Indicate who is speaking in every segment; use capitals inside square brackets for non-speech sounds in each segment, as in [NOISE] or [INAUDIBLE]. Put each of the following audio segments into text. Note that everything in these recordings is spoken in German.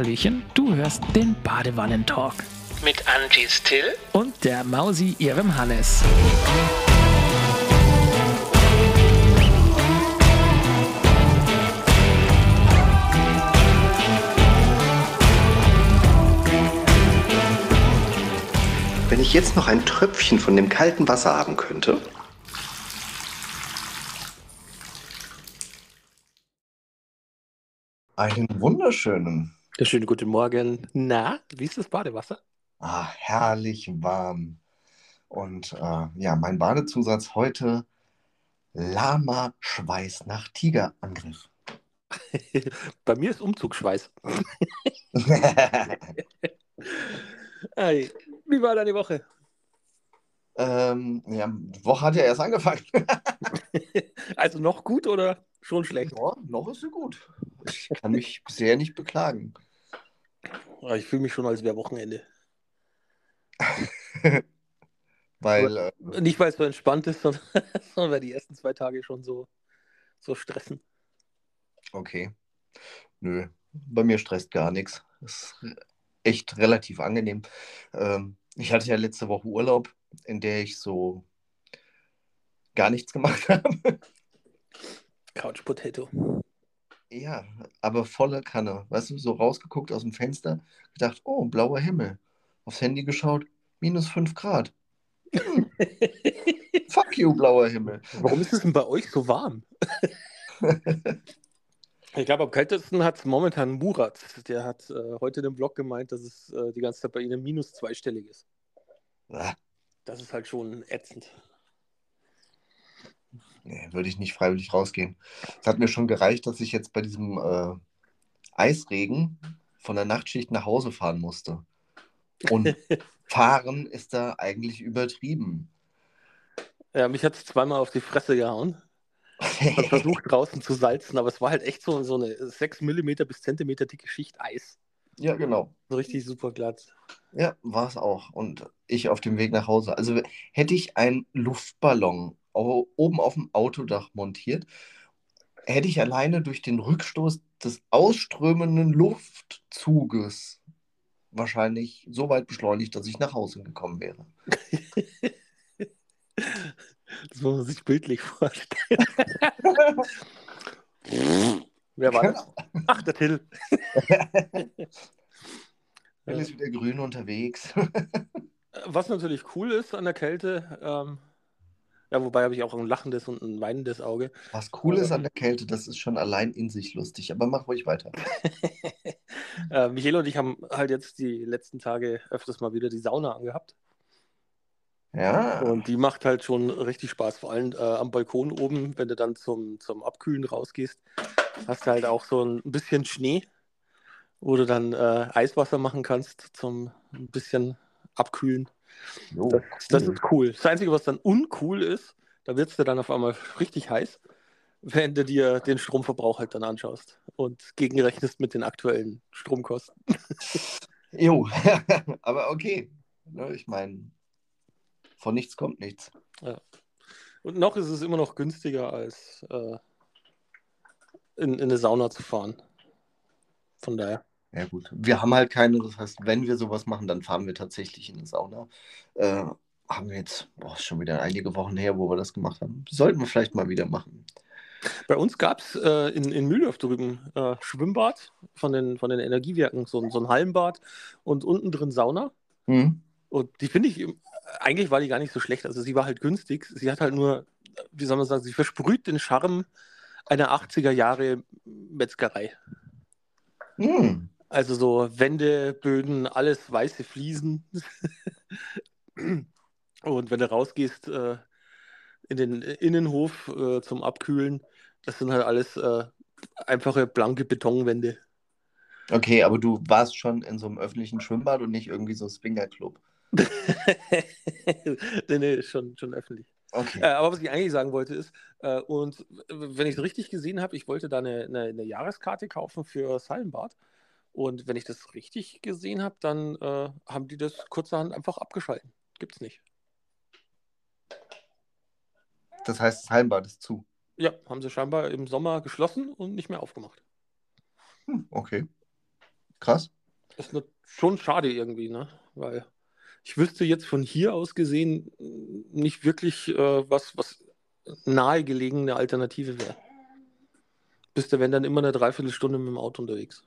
Speaker 1: Hallöchen, du hörst den Badewannentalk
Speaker 2: Mit Angie Still
Speaker 1: und der Mausi ihrem Hannes.
Speaker 3: Wenn ich jetzt noch ein Tröpfchen von dem kalten Wasser haben könnte. Einen wunderschönen,
Speaker 1: Schönen guten Morgen. Na, wie ist das Badewasser?
Speaker 3: ah, herrlich warm. Und äh, ja, mein Badezusatz heute Lama-Schweiß nach Tigerangriff. [LAUGHS]
Speaker 1: Bei mir ist Umzugsschweiß. [LAUGHS] Hey, wie war deine Woche?
Speaker 3: ähm, ja, die Woche hat ja erst angefangen. [LAUGHS]
Speaker 1: Also noch gut oder schon schlecht?
Speaker 3: Ja, noch ist sie gut. Ich kann mich bisher nicht beklagen.
Speaker 1: Ah, Ich fühle mich schon, als wäre Wochenende. [LAUGHS]
Speaker 3: Weil, äh,
Speaker 1: Nicht, weil es so entspannt ist, sondern, [LAUGHS] sondern weil die ersten zwei Tage schon so, so stressen.
Speaker 3: okay. Nö, bei mir stresst gar nichts. Ist echt relativ angenehm. Ähm, ich hatte ja letzte Woche Urlaub, in der ich so gar nichts gemacht [LAUGHS] habe.
Speaker 1: Couch Potato.
Speaker 3: Ja, aber volle Kanne. Weißt du, so rausgeguckt aus dem Fenster, gedacht, oh, blauer Himmel. Aufs Handy geschaut, minus 5 Grad. Hm, [LAUGHS] fuck you, blauer Himmel.
Speaker 1: Warum ist es denn bei euch so warm? [LAUGHS] Ich glaube, am kältesten hat es momentan Murat. Der hat äh, heute in dem Blog gemeint, dass es äh, die ganze Zeit bei ihnen minus zweistellig ist.
Speaker 3: Ah,
Speaker 1: Das ist halt schon ätzend.
Speaker 3: Nee, würde ich nicht freiwillig rausgehen. Es hat mir schon gereicht, dass ich jetzt bei diesem äh, Eisregen von der Nachtschicht nach Hause fahren musste. Und [LAUGHS] fahren ist da eigentlich übertrieben.
Speaker 1: Ja, mich hat es zweimal auf die Fresse gehauen. Ich habe versucht, [LAUGHS] draußen zu salzen, aber es war halt echt so, so eine 6 mm bis Zentimeter dicke Schicht Eis.
Speaker 3: Ja, genau.
Speaker 1: So richtig super glatt.
Speaker 3: Ja, war es auch. Und ich auf dem Weg nach Hause. Also hätte ich einen Luftballon oben auf dem Autodach montiert, hätte ich alleine durch den Rückstoß des ausströmenden Luftzuges wahrscheinlich so weit beschleunigt, dass ich nach Hause gekommen wäre. [LAUGHS]
Speaker 1: Das muss man sich bildlich vorstellen. [LAUGHS] Wer war das? Ach, der Till.
Speaker 3: Dann ist wieder grün unterwegs.
Speaker 1: Was natürlich cool ist an der Kälte, ähm, ja, wobei habe ich auch ein lachendes und ein weinendes Auge.
Speaker 3: Was cool ist an der Kälte, das ist schon allein in sich lustig. Aber mach ruhig weiter. [LAUGHS]
Speaker 1: äh, Michael und ich haben halt jetzt die letzten Tage öfters mal wieder die Sauna angehabt.
Speaker 3: Ja.
Speaker 1: Und die macht halt schon richtig Spaß, vor allem äh, am Balkon oben, wenn du dann zum, zum Abkühlen rausgehst, hast du halt auch so ein bisschen Schnee, wo du dann äh, Eiswasser machen kannst zum ein bisschen abkühlen.
Speaker 3: Jo,
Speaker 1: Das, das ist cool. Das Einzige, was dann uncool ist, da wird es dir dann auf einmal richtig heiß, wenn du dir den Stromverbrauch halt dann anschaust und gegenrechnest mit den aktuellen Stromkosten. [LAUGHS]
Speaker 3: Jo, [LAUGHS] aber okay. Ne, ich meine, von nichts kommt nichts.
Speaker 1: Und noch ist es immer noch günstiger, als äh, in, in eine Sauna zu fahren. Von daher.
Speaker 3: Ja, gut. Wir haben halt keine, das heißt, wenn wir sowas machen, dann fahren wir tatsächlich in eine Sauna. Äh, haben wir jetzt, boah, schon wieder einige Wochen her, wo wir das gemacht haben. Sollten wir vielleicht mal wieder machen.
Speaker 1: Bei uns gab es äh, in, in Mühldorf drüben äh, Schwimmbad von den, von den Energiewerken, so, ein- so ein Hallenbad und unten drin Sauna.
Speaker 3: Hm?
Speaker 1: Und die finde ich, eigentlich war die gar nicht so schlecht. Also sie war halt günstig. Sie hat halt nur, wie soll man sagen, sie versprüht den Charme einer 80er Jahre Metzgerei.
Speaker 3: Hm.
Speaker 1: Also so Wände, Böden, alles weiße Fliesen. Und wenn du rausgehst äh, in den Innenhof äh, zum Abkühlen, das sind halt alles äh, einfache blanke Betonwände.
Speaker 3: Okay, aber du warst schon in so einem öffentlichen Schwimmbad und nicht irgendwie so Swingerclub. [LAUGHS]
Speaker 1: nee, nee, schon, schon öffentlich.
Speaker 3: Okay.
Speaker 1: Äh, aber was ich eigentlich sagen wollte ist, äh, und wenn ich es richtig gesehen habe, ich wollte da eine, eine, eine Jahreskarte kaufen für das Hallenbad. Und wenn ich das richtig gesehen habe, dann äh, haben die das kurzerhand einfach abgeschalten. Gibt's nicht.
Speaker 3: Das heißt, das Hallenbad ist zu.
Speaker 1: Ja, haben sie scheinbar im Sommer geschlossen und nicht mehr aufgemacht.
Speaker 3: Hm, okay. Krass.
Speaker 1: Das ist schon schade irgendwie, ne? Weil ich wüsste jetzt von hier aus gesehen nicht wirklich, äh, was, was nahegelegene Alternative wäre. Bist du, wenn dann immer eine Dreiviertelstunde mit dem Auto unterwegs.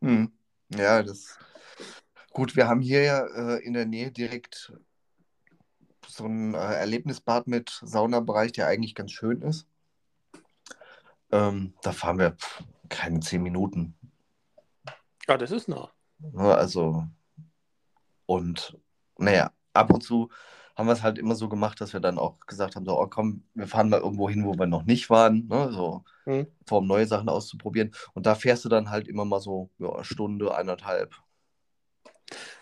Speaker 3: Hm. Ja, das. Gut, wir haben hier ja äh, in der Nähe direkt so ein äh, Erlebnisbad mit Saunabereich, der eigentlich ganz schön ist. Ähm, da fahren wir pff, keine zehn Minuten.
Speaker 1: Ja, das ist nah.
Speaker 3: Ne, Also, und naja, ab und zu haben wir es halt immer so gemacht, dass wir dann auch gesagt haben: so, oh komm, wir fahren mal irgendwo hin, wo wir noch nicht waren, ne? So,
Speaker 1: Hm.
Speaker 3: vor um neue Sachen auszuprobieren. Und da fährst du dann halt immer mal so, ja, eine Stunde, eineinhalb.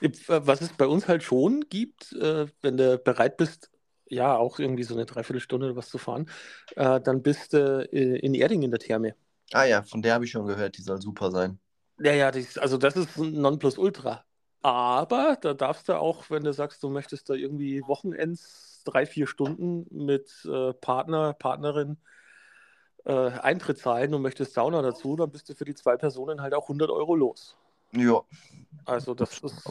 Speaker 1: Äh, Was es bei uns halt schon gibt, äh, wenn du bereit bist, ja, auch irgendwie so eine Dreiviertelstunde oder was zu fahren, äh, dann bist du in Erding in der Therme.
Speaker 3: Ah ja, von der habe ich schon gehört, die soll super sein.
Speaker 1: Ja, ja, das, also das ist ein Nonplusultra. Aber da darfst du auch, wenn du sagst, du möchtest da irgendwie Wochenends drei, vier Stunden mit äh, Partner, Partnerin äh, Eintritt zahlen und möchtest Sauna dazu, dann bist du für die zwei Personen halt auch 100 Euro los.
Speaker 3: Ja,
Speaker 1: Also das ist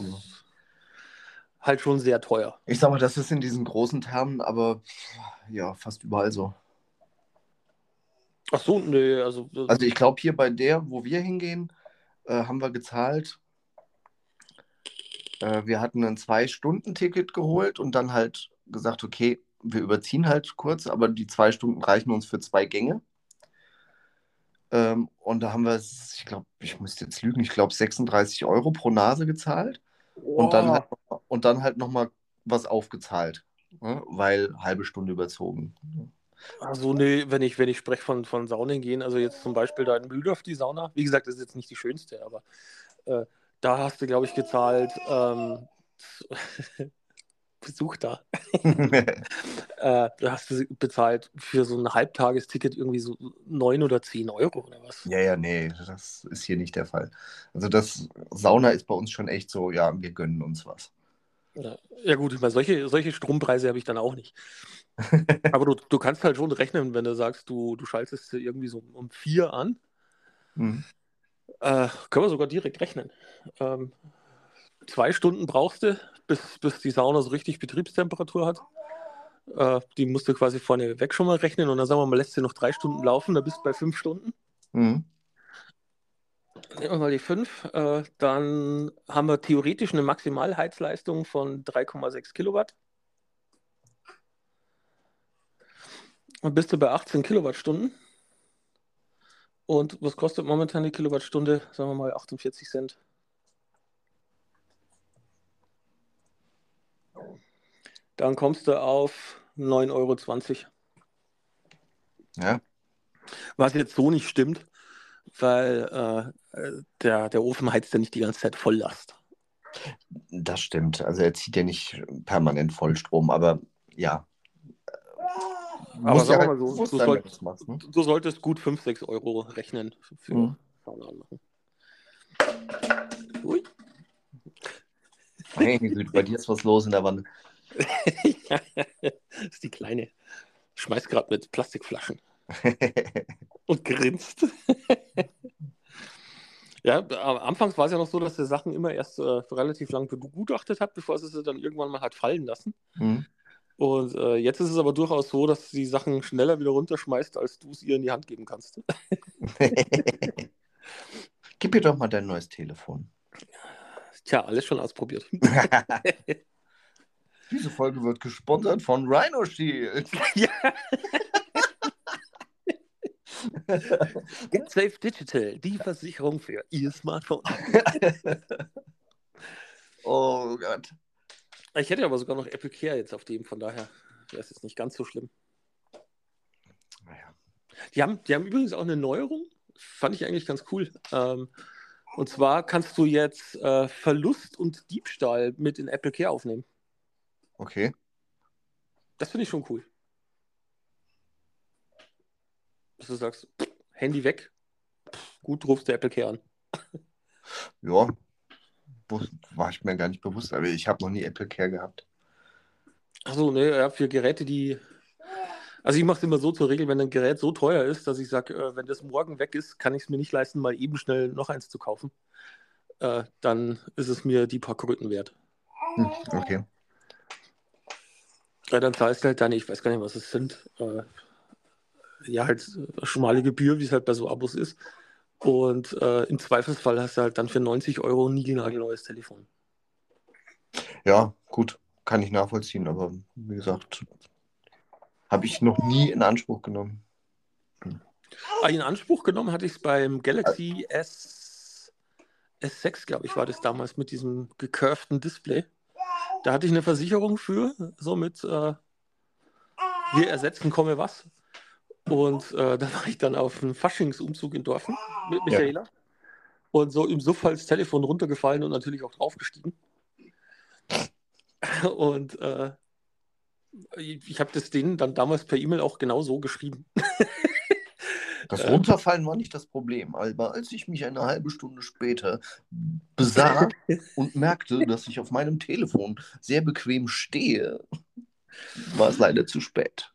Speaker 1: halt schon sehr teuer.
Speaker 3: ich sag mal, das ist in diesen großen Termen, aber ja, fast überall so.
Speaker 1: Ach so, nee, also,
Speaker 3: Also ich glaube, hier bei der, wo wir hingehen, äh, haben wir gezahlt. Äh, wir hatten ein Zwei-Stunden-Ticket geholt und dann halt gesagt, okay, wir überziehen halt kurz, aber die zwei Stunden reichen uns für zwei Gänge. Ähm, und da haben wir, ich glaube, ich müsste jetzt lügen, ich glaube 36 Euro pro Nase gezahlt und dann halt, und dann halt nochmal was aufgezahlt, ne? weil halbe Stunde überzogen.
Speaker 1: Also nee, wenn ich, wenn ich spreche von, von Saunen gehen, also jetzt zum Beispiel da in Mühldorf die Sauna, wie gesagt, das ist jetzt nicht die schönste, aber äh, da hast du, glaube ich, gezahlt, ähm, [LAUGHS] Besuch da, [LAUGHS] äh, da hast du bezahlt für so ein Halbtagesticket irgendwie so 9 oder 10 Euro oder was.
Speaker 3: Ja, ja, nee, das ist hier nicht der Fall. Also das Sauna ist bei uns schon echt so, ja, wir gönnen uns was.
Speaker 1: Ja, ja gut, ich meine, solche, solche Strompreise habe ich dann auch nicht. [LAUGHS] Aber du, du kannst halt schon rechnen, wenn du sagst, du, du schaltest irgendwie so um 4 an,
Speaker 3: Mhm.
Speaker 1: Äh, können wir sogar direkt rechnen. Ähm, zwei Stunden brauchst du, bis, bis die Sauna so richtig Betriebstemperatur hat. Äh, die musst du quasi vorne weg schon mal rechnen und dann sagen wir mal, lässt sie noch drei Stunden laufen, dann bist du bei fünf Stunden.
Speaker 3: Mhm.
Speaker 1: Nehmen wir mal die fünf. Äh, dann haben wir theoretisch eine Maximalheizleistung von 3,6 Kilowatt. Und bist du bei 18 Kilowattstunden. Und was kostet momentan die Kilowattstunde? Sagen wir mal 48 Cent. Dann kommst du auf 9,20 Euro.
Speaker 3: Ja,
Speaker 1: Was jetzt so nicht stimmt, weil äh, der, der Ofen heizt ja nicht die ganze Zeit Volllast.
Speaker 3: das stimmt. Also er zieht ja nicht permanent Vollstrom, aber ja.
Speaker 1: Aber
Speaker 3: Muss
Speaker 1: sagen
Speaker 3: ja halt
Speaker 1: mal so, du,
Speaker 3: sein,
Speaker 1: soll,
Speaker 3: wenn du's machst, ne?
Speaker 1: du solltest gut 5, 6 Euro rechnen für
Speaker 3: Mhm.
Speaker 1: Anmachen. Ui.
Speaker 3: Meine Güte, bei dir ist was los in der Wanne.
Speaker 1: das [LAUGHS] ist die Kleine. Schmeißt gerade mit Plastikflaschen [LAUGHS] und grinst. ja, am Anfangs war es ja noch so, dass der Sachen immer erst äh, relativ lang begutachtet hat, bevor sie sie dann irgendwann mal hat fallen lassen.
Speaker 3: Mhm.
Speaker 1: Und äh, jetzt ist es aber durchaus so, dass sie die Sachen schneller wieder runterschmeißt, als du es ihr in die Hand geben kannst. [LAUGHS]
Speaker 3: Gib mir doch mal dein neues Telefon.
Speaker 1: Tja, alles schon ausprobiert. [LAUGHS] [LAUGHS]
Speaker 3: Diese Folge wird gesponsert von Rhino Shield.
Speaker 1: ja. Get Safe Digital, die Versicherung für Ihr Smartphone.
Speaker 3: oh Gott.
Speaker 1: Ich hätte aber sogar noch Apple Care jetzt auf dem, von daher wäre es jetzt nicht ganz so schlimm.
Speaker 3: Naja.
Speaker 1: Die haben, die haben übrigens auch eine Neuerung, fand ich eigentlich ganz cool. Ähm, und zwar kannst du jetzt äh, Verlust und Diebstahl mit in Apple Care aufnehmen.
Speaker 3: Okay.
Speaker 1: Das finde ich schon cool. Dass du sagst, Handy weg, gut, rufst du Apple Care an.
Speaker 3: Ja. War ich mir gar nicht bewusst, aber ich habe noch nie Apple Care gehabt.
Speaker 1: Achso, ne, ja, für Geräte, die. Also ich mache es immer so zur Regel, wenn ein Gerät so teuer ist, dass ich sage, äh, wenn das morgen weg ist, kann ich es mir nicht leisten, mal eben schnell noch eins zu kaufen. äh, dann ist es mir die paar Kröten wert.
Speaker 3: Hm, okay.
Speaker 1: Ja, dann zahlst du halt deine, ich weiß gar nicht, was es sind, äh, ja, halt schmale Gebühr, wie es halt bei so Abos ist. Und äh, im Zweifelsfall hast du halt dann für 90 Euro ein niegelnagelneues Telefon.
Speaker 3: Ja, gut, kann ich nachvollziehen, aber wie gesagt, habe ich noch nie in Anspruch genommen.
Speaker 1: Ah, in Anspruch genommen hatte ich es beim Galaxy S, S6, glaube ich, war das damals mit diesem gecurvten Display. Da hatte ich eine Versicherung für, so mit äh, wir ersetzen komme was. Und äh, [LAUGHS] da war ich dann auf einem Faschingsumzug in Dorfen mit Michaela. Ja. Und so im Suff als Telefon runtergefallen und natürlich auch draufgestiegen. [LAUGHS] Und äh, ich habe das denen dann damals per E-Mail auch genau so geschrieben. [LAUGHS]
Speaker 3: Das Runterfallen war nicht das Problem, aber als ich mich eine halbe Stunde später besah und merkte, dass ich auf meinem Telefon sehr bequem stehe, war es leider zu spät.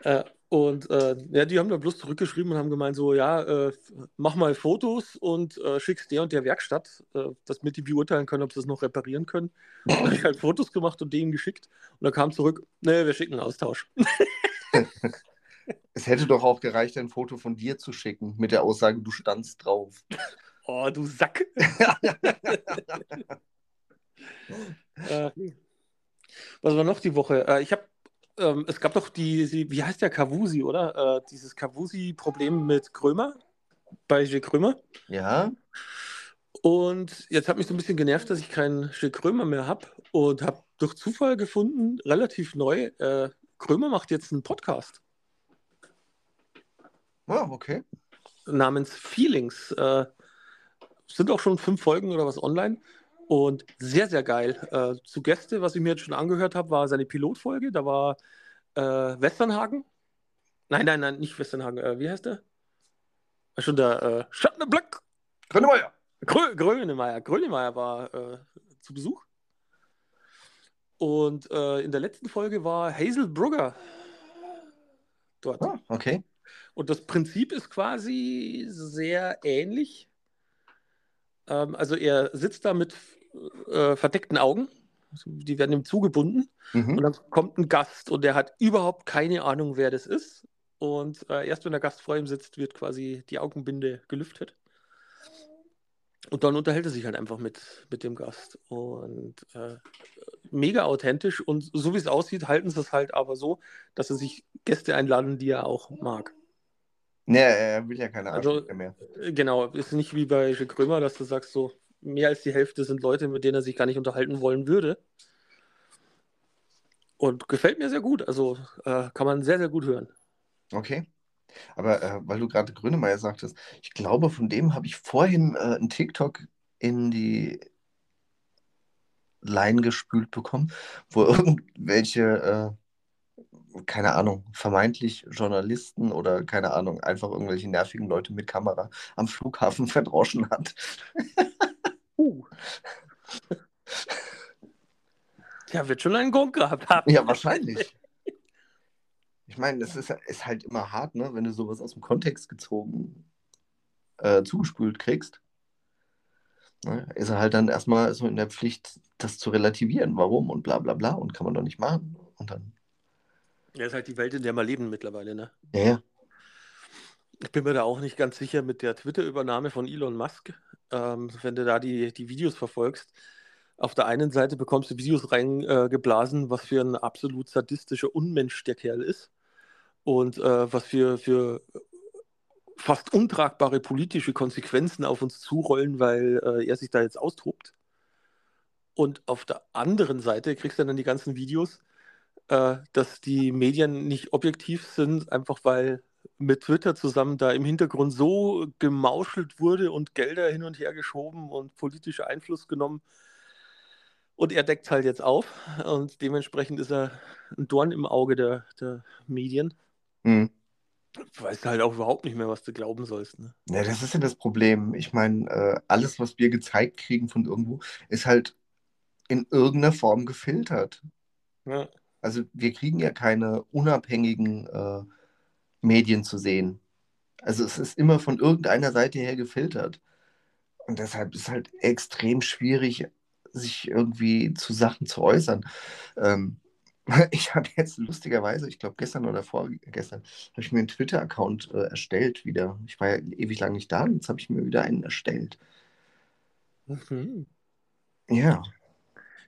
Speaker 1: Äh, und äh, ja, die haben da bloß zurückgeschrieben und haben gemeint, so, ja, äh, mach mal Fotos und äh, schick's der und der Werkstatt, äh, damit die beurteilen können, ob sie es noch reparieren können. Und [LAUGHS] dann habe ich halt Fotos gemacht und denen geschickt. Und dann kam zurück, ne, wir schicken einen Austausch. [LAUGHS]
Speaker 3: es hätte doch auch gereicht, ein Foto von dir zu schicken, mit der Aussage, du standst drauf.
Speaker 1: Oh, du Sack. [LAUGHS] Äh, was war noch die Woche? Äh, ich habe ähm, es gab doch die, wie heißt der Kavusi, oder? Äh, dieses Kavusi-Problem mit Krömer, bei G. Krömer.
Speaker 3: Ja.
Speaker 1: Und jetzt hat mich so ein bisschen genervt, dass ich keinen G. Krömer mehr habe und habe durch Zufall gefunden, relativ neu, äh, Krömer macht jetzt einen Podcast.
Speaker 3: Ah, okay.
Speaker 1: Namens Feelings. Äh, sind auch schon fünf Folgen oder was online. Und sehr, sehr geil. Äh, zu Gäste, was ich mir jetzt schon angehört habe, war seine Pilotfolge. Da war äh, Westernhagen. Nein, nein, nein, nicht Westernhagen. Äh, wie heißt der? Schon der äh, Schattenblick.
Speaker 3: Grönemeyer.
Speaker 1: Grö Grönemeyer. Grönemeyer war äh, zu Besuch. Und äh, in der letzten Folge war Hazel Brugger dort.
Speaker 3: Ah, okay.
Speaker 1: Und das Prinzip ist quasi sehr ähnlich. Ähm, also er sitzt da mit äh, verdeckten Augen. Die werden ihm zugebunden. Mhm. Und dann kommt ein Gast und der hat überhaupt keine Ahnung, wer das ist. Und äh, erst wenn der Gast vor ihm sitzt, wird quasi die Augenbinde gelüftet. Und dann unterhält er sich halt einfach mit, mit dem Gast. Und äh, mega authentisch. Und so wie es aussieht, halten sie es halt aber so, dass sie sich Gäste einladen, die er auch mag.
Speaker 3: Nee, er will ja keine
Speaker 1: also, mehr. Genau, ist nicht wie bei Krömer, dass du sagst, so, mehr als die Hälfte sind Leute, mit denen er sich gar nicht unterhalten wollen würde. Und gefällt mir sehr gut. Also äh, kann man sehr, sehr gut hören.
Speaker 3: Okay. Aber äh, weil du gerade Grönemeyer sagtest, ich glaube, von dem habe ich vorhin äh, einen TikTok in die Line gespült bekommen, wo [LAUGHS] irgendwelche, äh, keine Ahnung, vermeintlich Journalisten oder keine Ahnung, einfach irgendwelche nervigen Leute mit Kamera am Flughafen [LAUGHS] verdroschen hat. [LAUGHS] Uh. [LAUGHS]
Speaker 1: Ja, wird schon einen Grund gehabt haben.
Speaker 3: Ja, wahrscheinlich. Ich meine, das ist, ist halt immer hart, ne, wenn du sowas aus dem Kontext gezogen äh, zugespült kriegst. Ne, ist er halt dann erstmal so in der Pflicht, das zu relativieren. Warum und bla bla bla und kann man doch nicht machen. Und dann.
Speaker 1: Ja, ist halt die Welt, in der wir leben mittlerweile, ne?
Speaker 3: Ja, ja.
Speaker 1: Ich bin mir da auch nicht ganz sicher mit der Twitter-Übernahme von Elon Musk ähm, wenn du da die, die Videos verfolgst. Auf der einen Seite bekommst du Videos reingeblasen, äh, was für ein absolut sadistischer Unmensch der Kerl ist und äh, was für, für fast untragbare politische Konsequenzen auf uns zurollen, weil äh, er sich da jetzt austobt. Und auf der anderen Seite kriegst du dann die ganzen Videos, äh, dass die Medien nicht objektiv sind, einfach weil mit Twitter zusammen da im Hintergrund so gemauschelt wurde und Gelder hin und her geschoben und politischer Einfluss genommen. Und er deckt halt jetzt auf und dementsprechend ist er ein Dorn im Auge der, der Medien. Mhm. Du weißt halt auch überhaupt nicht mehr, was du glauben sollst. Ne?
Speaker 3: Ja, das ist ja das Problem. Ich meine, äh, alles, was wir gezeigt kriegen von irgendwo, ist halt in irgendeiner Form gefiltert. Ja. Also wir kriegen ja keine unabhängigen äh, Medien zu sehen. Also es ist immer von irgendeiner Seite her gefiltert. Und deshalb ist es halt extrem schwierig, sich irgendwie zu Sachen zu äußern. Ähm, [LAUGHS] ich habe jetzt lustigerweise, ich glaube gestern oder vorgestern, habe ich mir einen Twitter-Account äh, erstellt wieder. Ich war ja ewig lang nicht da jetzt habe ich mir wieder einen erstellt.
Speaker 1: Mhm.
Speaker 3: Ja,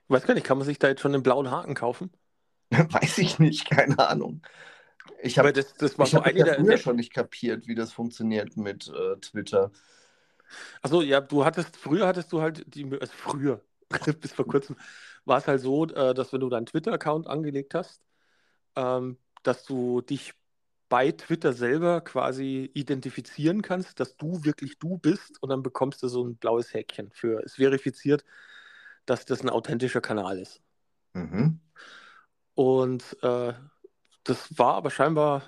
Speaker 1: Ich weiß gar nicht, kann man sich da jetzt schon den blauen Haken kaufen? [LAUGHS]
Speaker 3: weiß ich nicht, keine Ahnung. Ich habe
Speaker 1: das, das
Speaker 3: ich hab
Speaker 1: der,
Speaker 3: früher schon nicht kapiert, wie das funktioniert mit äh, Twitter.
Speaker 1: Achso, ja, du hattest, früher hattest du halt die, also früher, [LAUGHS] bis vor kurzem, war es halt so, äh, dass wenn du deinen Twitter-Account angelegt hast, ähm, dass du dich bei Twitter selber quasi identifizieren kannst, dass du wirklich du bist und dann bekommst du so ein blaues Häkchen für, es verifiziert, dass das ein authentischer Kanal ist.
Speaker 3: Mhm.
Speaker 1: Und äh, das war aber scheinbar,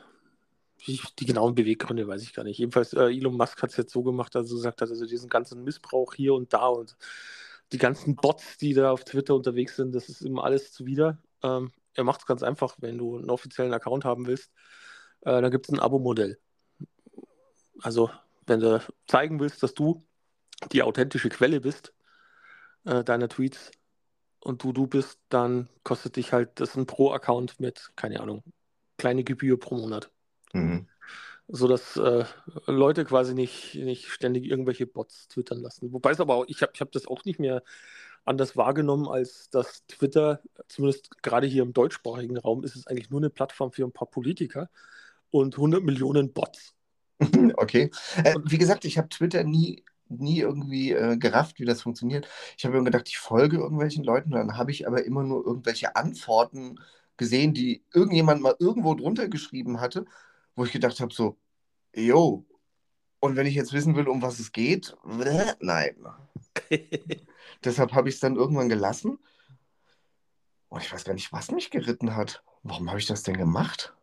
Speaker 1: die, die genauen Beweggründe weiß ich gar nicht. Jedenfalls, äh, Elon Musk hat es jetzt so gemacht, dass er gesagt hat, also diesen ganzen Missbrauch hier und da und die ganzen Bots, die da auf Twitter unterwegs sind, das ist ihm alles zuwider. Ähm, er macht es ganz einfach, wenn du einen offiziellen Account haben willst, äh, dann gibt es ein Abo-Modell. Also, wenn du zeigen willst, dass du die authentische Quelle bist, äh, deiner Tweets, und du du bist, dann kostet dich halt das ein Pro-Account mit, keine Ahnung, kleine Gebühr pro Monat.
Speaker 3: Mhm.
Speaker 1: Sodass äh, Leute quasi nicht, nicht ständig irgendwelche Bots twittern lassen. Wobei es aber auch, ich habe ich hab das auch nicht mehr anders wahrgenommen, als dass Twitter, zumindest gerade hier im deutschsprachigen Raum, ist es eigentlich nur eine Plattform für ein paar Politiker und 100 Millionen Bots. [LAUGHS]
Speaker 3: Okay. Äh, wie gesagt, ich habe Twitter nie, nie irgendwie äh, gerafft, wie das funktioniert. Ich habe immer gedacht, ich folge irgendwelchen Leuten, dann habe ich aber immer nur irgendwelche Antworten gesehen, die irgendjemand mal irgendwo drunter geschrieben hatte, wo ich gedacht habe, so, yo, und wenn ich jetzt wissen will, um was es geht, nein. [LAUGHS] Deshalb habe ich es dann irgendwann gelassen. Und ich weiß gar nicht, was mich geritten hat. Warum habe ich das denn gemacht?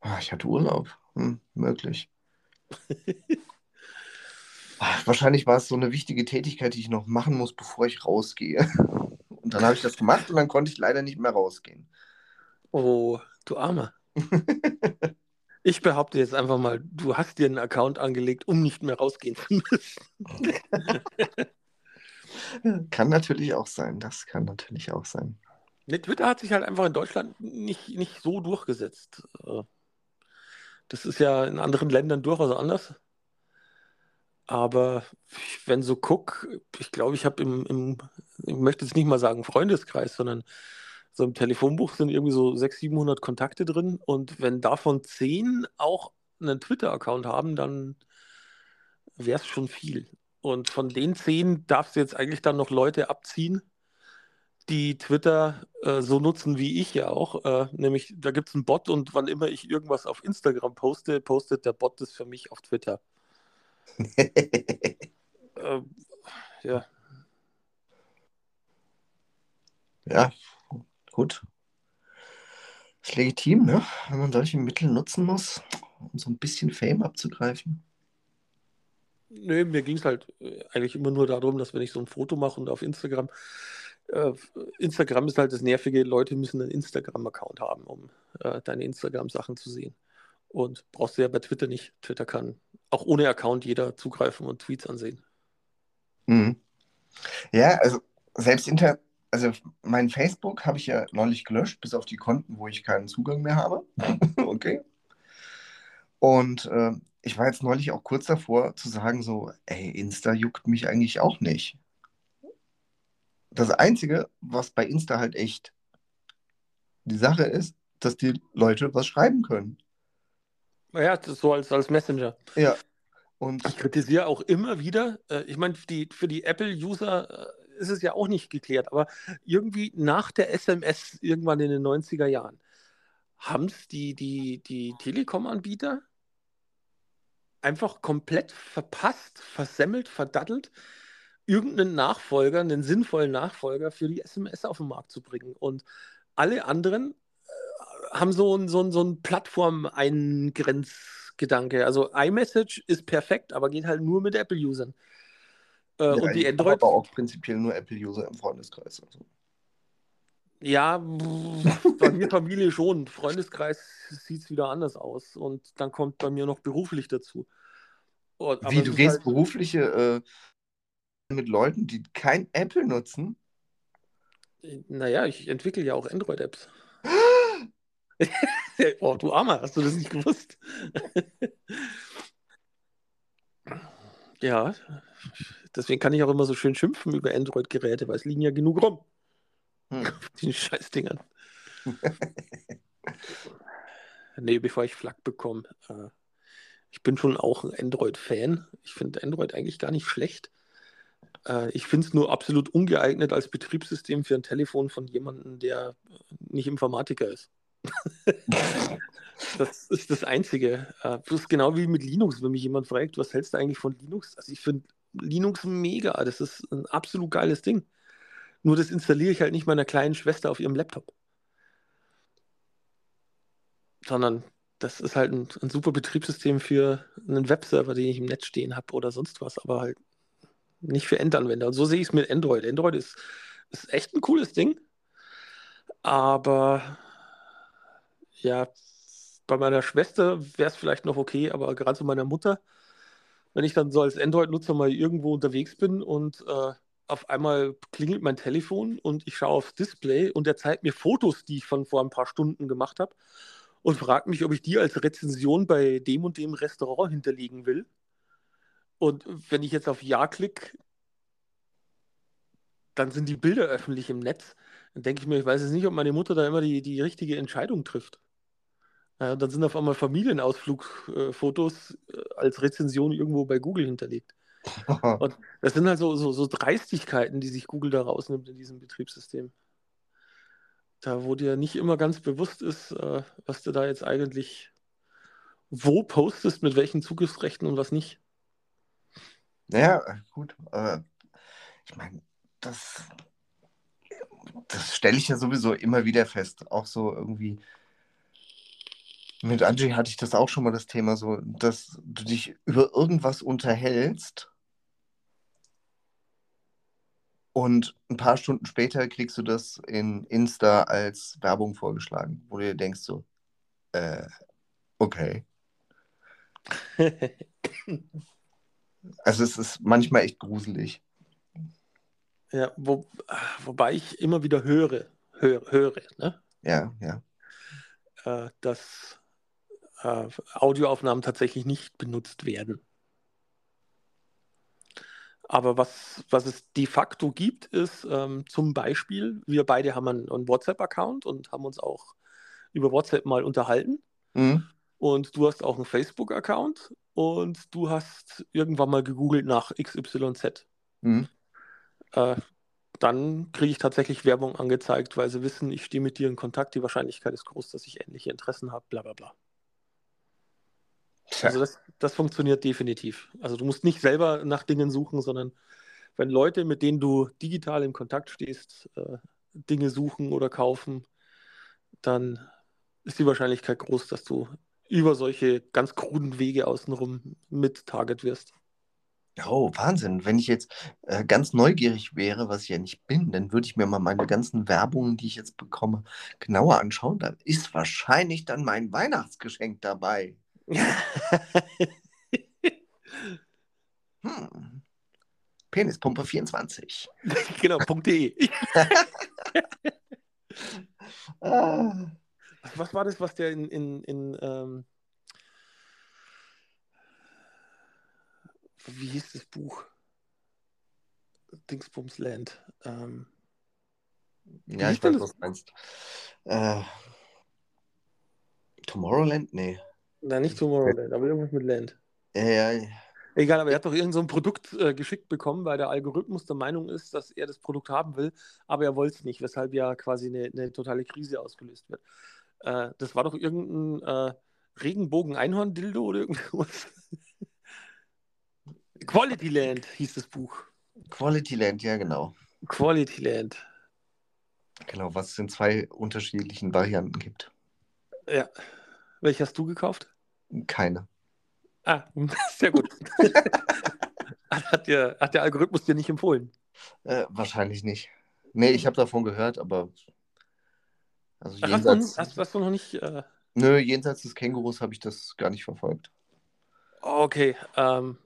Speaker 3: Ah, ich hatte Urlaub. Hm, möglich. [LAUGHS] Ah, Wahrscheinlich war es so eine wichtige Tätigkeit, die ich noch machen muss, bevor ich rausgehe. Und dann habe ich das gemacht und dann konnte ich leider nicht mehr rausgehen.
Speaker 1: oh, du Armer. [LAUGHS] Ich behaupte jetzt einfach mal, du hast dir einen Account angelegt, um nicht mehr rausgehen zu müssen. [LAUGHS]
Speaker 3: Kann natürlich auch sein. Das kann natürlich auch sein.
Speaker 1: Twitter hat sich halt einfach in Deutschland nicht, nicht so durchgesetzt. Äh, Das ist ja in anderen Ländern durchaus anders. Aber wenn so guck, ich glaube, ich habe im, im, ich möchte jetzt nicht mal sagen Freundeskreis, sondern so im Telefonbuch sind irgendwie so 600, 700 Kontakte drin. Und wenn davon 10 auch einen Twitter-Account haben, dann wäre es schon viel. Und von den 10 darfst du jetzt eigentlich dann noch Leute abziehen, die Twitter äh, so nutzen wie ich ja auch. Äh, nämlich, da gibt es einen Bot und wann immer ich irgendwas auf Instagram poste, postet der Bot das für mich auf Twitter. [LAUGHS] Äh, ja,
Speaker 3: Ja, gut. Ist legitim, ne? Wenn man solche Mittel nutzen muss, um so ein bisschen Fame abzugreifen.
Speaker 1: nö, mir ging es halt äh, eigentlich immer nur darum, dass wenn ich so ein Foto mache und auf Instagram, äh, Instagram ist halt das Nervige, Leute müssen einen Instagram-Account haben, um äh, deine Instagram-Sachen zu sehen. Und brauchst du ja bei Twitter nicht. Twitter kann auch ohne Account jeder zugreifen und Tweets ansehen.
Speaker 3: Mhm. Ja, also selbst inter, also mein Facebook habe ich ja neulich gelöscht, bis auf die Konten, wo ich keinen Zugang mehr habe. [LAUGHS] Okay. Und äh, ich war jetzt neulich auch kurz davor zu sagen, so, ey, Insta juckt mich eigentlich auch nicht. Das Einzige, was bei Insta halt echt die Sache ist, dass die Leute was schreiben können.
Speaker 1: Ja, das ist so als, als Messenger.
Speaker 3: Ja. Und
Speaker 1: Ich kritisiere auch immer wieder, äh, ich meine, die, für die Apple-User äh, ist es ja auch nicht geklärt, aber irgendwie nach der SMS irgendwann in den 90er Jahren haben es die, die, die Telekom-Anbieter einfach komplett verpasst, versemmelt, verdattelt, irgendeinen Nachfolger, einen sinnvollen Nachfolger für die SMS auf den Markt zu bringen. Und alle anderen haben so ein, so ein, so ein Plattform-Eingrenzgedanke. Also iMessage ist perfekt, aber geht halt nur mit Apple-Usern. Äh,
Speaker 3: ja,
Speaker 1: und die Android,
Speaker 3: aber auch prinzipiell nur Apple-User im Freundeskreis. Also.
Speaker 1: ja, bei mir Familie schon. Freundeskreis sieht es wieder anders aus. Und dann kommt bei mir noch beruflich dazu. Oh, aber
Speaker 3: Wie, du gehst
Speaker 1: halt-
Speaker 3: berufliche äh, mit Leuten, die kein Apple nutzen?
Speaker 1: Naja, ich entwickle ja auch Android-Apps. [GASPS] [LAUGHS] Oh, du Armer, hast du das nicht gewusst? [LAUGHS] Ja, deswegen kann ich auch immer so schön schimpfen über Android-Geräte, weil es liegen ja genug rum,
Speaker 3: Hm. [LAUGHS]
Speaker 1: die Scheißdingern. Nee, bevor ich Flack bekomme. Äh, ich bin schon auch ein Android-Fan. Ich finde Android eigentlich gar nicht schlecht. Äh, ich finde es nur absolut ungeeignet als Betriebssystem für ein Telefon von jemandem, der nicht Informatiker ist. [LAUGHS] Das ist das Einzige. Äh, Das ist genau wie mit Linux, wenn mich jemand fragt, was hältst du eigentlich von Linux? Also ich finde Linux mega. Das ist ein absolut geiles Ding. Nur das installiere ich halt nicht meiner kleinen Schwester auf ihrem Laptop. Sondern das ist halt ein, ein super Betriebssystem für einen Webserver, den ich im Netz stehen habe oder sonst was, aber halt nicht für Endanwender. Und so sehe ich es mit Android. Android ist, ist echt ein cooles Ding. Aber ja, bei meiner Schwester wäre es vielleicht noch okay, aber gerade zu meiner Mutter, wenn ich dann so als Android-Nutzer mal irgendwo unterwegs bin und äh, auf einmal klingelt mein Telefon und ich schaue aufs Display und er zeigt mir Fotos, die ich von vor ein paar Stunden gemacht habe und fragt mich, ob ich die als Rezension bei dem und dem Restaurant hinterlegen will. Und wenn ich jetzt auf Ja klicke, dann sind die Bilder öffentlich im Netz. Dann denke ich mir, ich weiß jetzt nicht, ob meine Mutter da immer die, die richtige Entscheidung trifft. Ja, und dann sind auf einmal Familienausflugfotos äh, als Rezension irgendwo bei Google hinterlegt. [LAUGHS] Und das sind halt so, so, so Dreistigkeiten, die sich Google da rausnimmt in diesem Betriebssystem. Da, wo dir nicht immer ganz bewusst ist, äh, was du da jetzt eigentlich wo postest, mit welchen Zugriffsrechten und was nicht.
Speaker 3: Ja, gut. Ich meine, das, das stelle ich ja sowieso immer wieder fest. Auch so irgendwie. Mit Angie hatte ich das auch schon mal das Thema, so, dass du dich über irgendwas unterhältst und ein paar Stunden später kriegst du das in Insta als Werbung vorgeschlagen, wo du dir denkst so, äh, okay. [LAUGHS] Also es ist manchmal echt gruselig.
Speaker 1: Ja, wo, wobei ich immer wieder höre, höre, höre ne?
Speaker 3: Ja, ja.
Speaker 1: äh, dass äh, Audioaufnahmen tatsächlich nicht benutzt werden. Aber was, was es de facto gibt, ist ähm, zum Beispiel, wir beide haben einen, einen WhatsApp-Account und haben uns auch über WhatsApp mal unterhalten.
Speaker 3: Mhm.
Speaker 1: Und du hast auch einen Facebook-Account und du hast irgendwann mal gegoogelt nach XYZ.
Speaker 3: Mhm.
Speaker 1: Äh, dann kriege ich tatsächlich Werbung angezeigt, weil sie wissen, ich stehe mit dir in Kontakt, die Wahrscheinlichkeit ist groß, dass ich ähnliche Interessen habe, bla bla bla. Also das, das funktioniert definitiv. Also du musst nicht selber nach Dingen suchen, sondern wenn Leute, mit denen du digital in Kontakt stehst, äh, Dinge suchen oder kaufen, dann ist die Wahrscheinlichkeit groß, dass du über solche ganz kruden Wege außenrum mit Target wirst.
Speaker 3: Oh, Wahnsinn. Wenn ich jetzt äh, ganz neugierig wäre, was ich ja nicht bin, dann würde ich mir mal meine ganzen Werbungen, die ich jetzt bekomme, genauer anschauen. Da ist wahrscheinlich dann mein Weihnachtsgeschenk dabei. [LAUGHS] Hm. Penispumpe 24. [LAUGHS]
Speaker 1: genau, .de. [LAUGHS]
Speaker 3: Ah.
Speaker 1: Was war das, was der in, in, in ähm, wie hieß das Buch? Dingsbums Land. Ähm,
Speaker 3: Ja, ich weiß, was du meinst. Äh, Tomorrowland? Nee.
Speaker 1: Na, nicht Tomorrowland, aber irgendwas mit Land.
Speaker 3: Ja, ja, ja.
Speaker 1: Egal, aber er hat doch irgend so ein Produkt äh, geschickt bekommen, weil der Algorithmus der Meinung ist, dass er das Produkt haben will, aber er wollte es nicht, weshalb ja quasi eine, eine totale Krise ausgelöst wird. Äh, das war doch irgendein äh, Regenbogen-Einhorn-Dildo oder irgendwas. [LAUGHS] Quality Land hieß das Buch.
Speaker 3: Quality Land, ja, genau.
Speaker 1: Quality Land.
Speaker 3: Genau, was es in zwei unterschiedlichen Varianten gibt.
Speaker 1: Ja. Welche hast du gekauft?
Speaker 3: Keine.
Speaker 1: Ah, [LAUGHS] sehr gut. [LAUGHS] hat, der, hat der Algorithmus dir nicht empfohlen?
Speaker 3: Äh, wahrscheinlich nicht. Nee, ich habe davon gehört, aber. Also
Speaker 1: Ach, hast, du,
Speaker 3: jenseits,
Speaker 1: hast, hast du noch nicht. Äh,
Speaker 3: nö, jenseits des Kängurus habe ich das gar nicht verfolgt.
Speaker 1: okay. Ähm,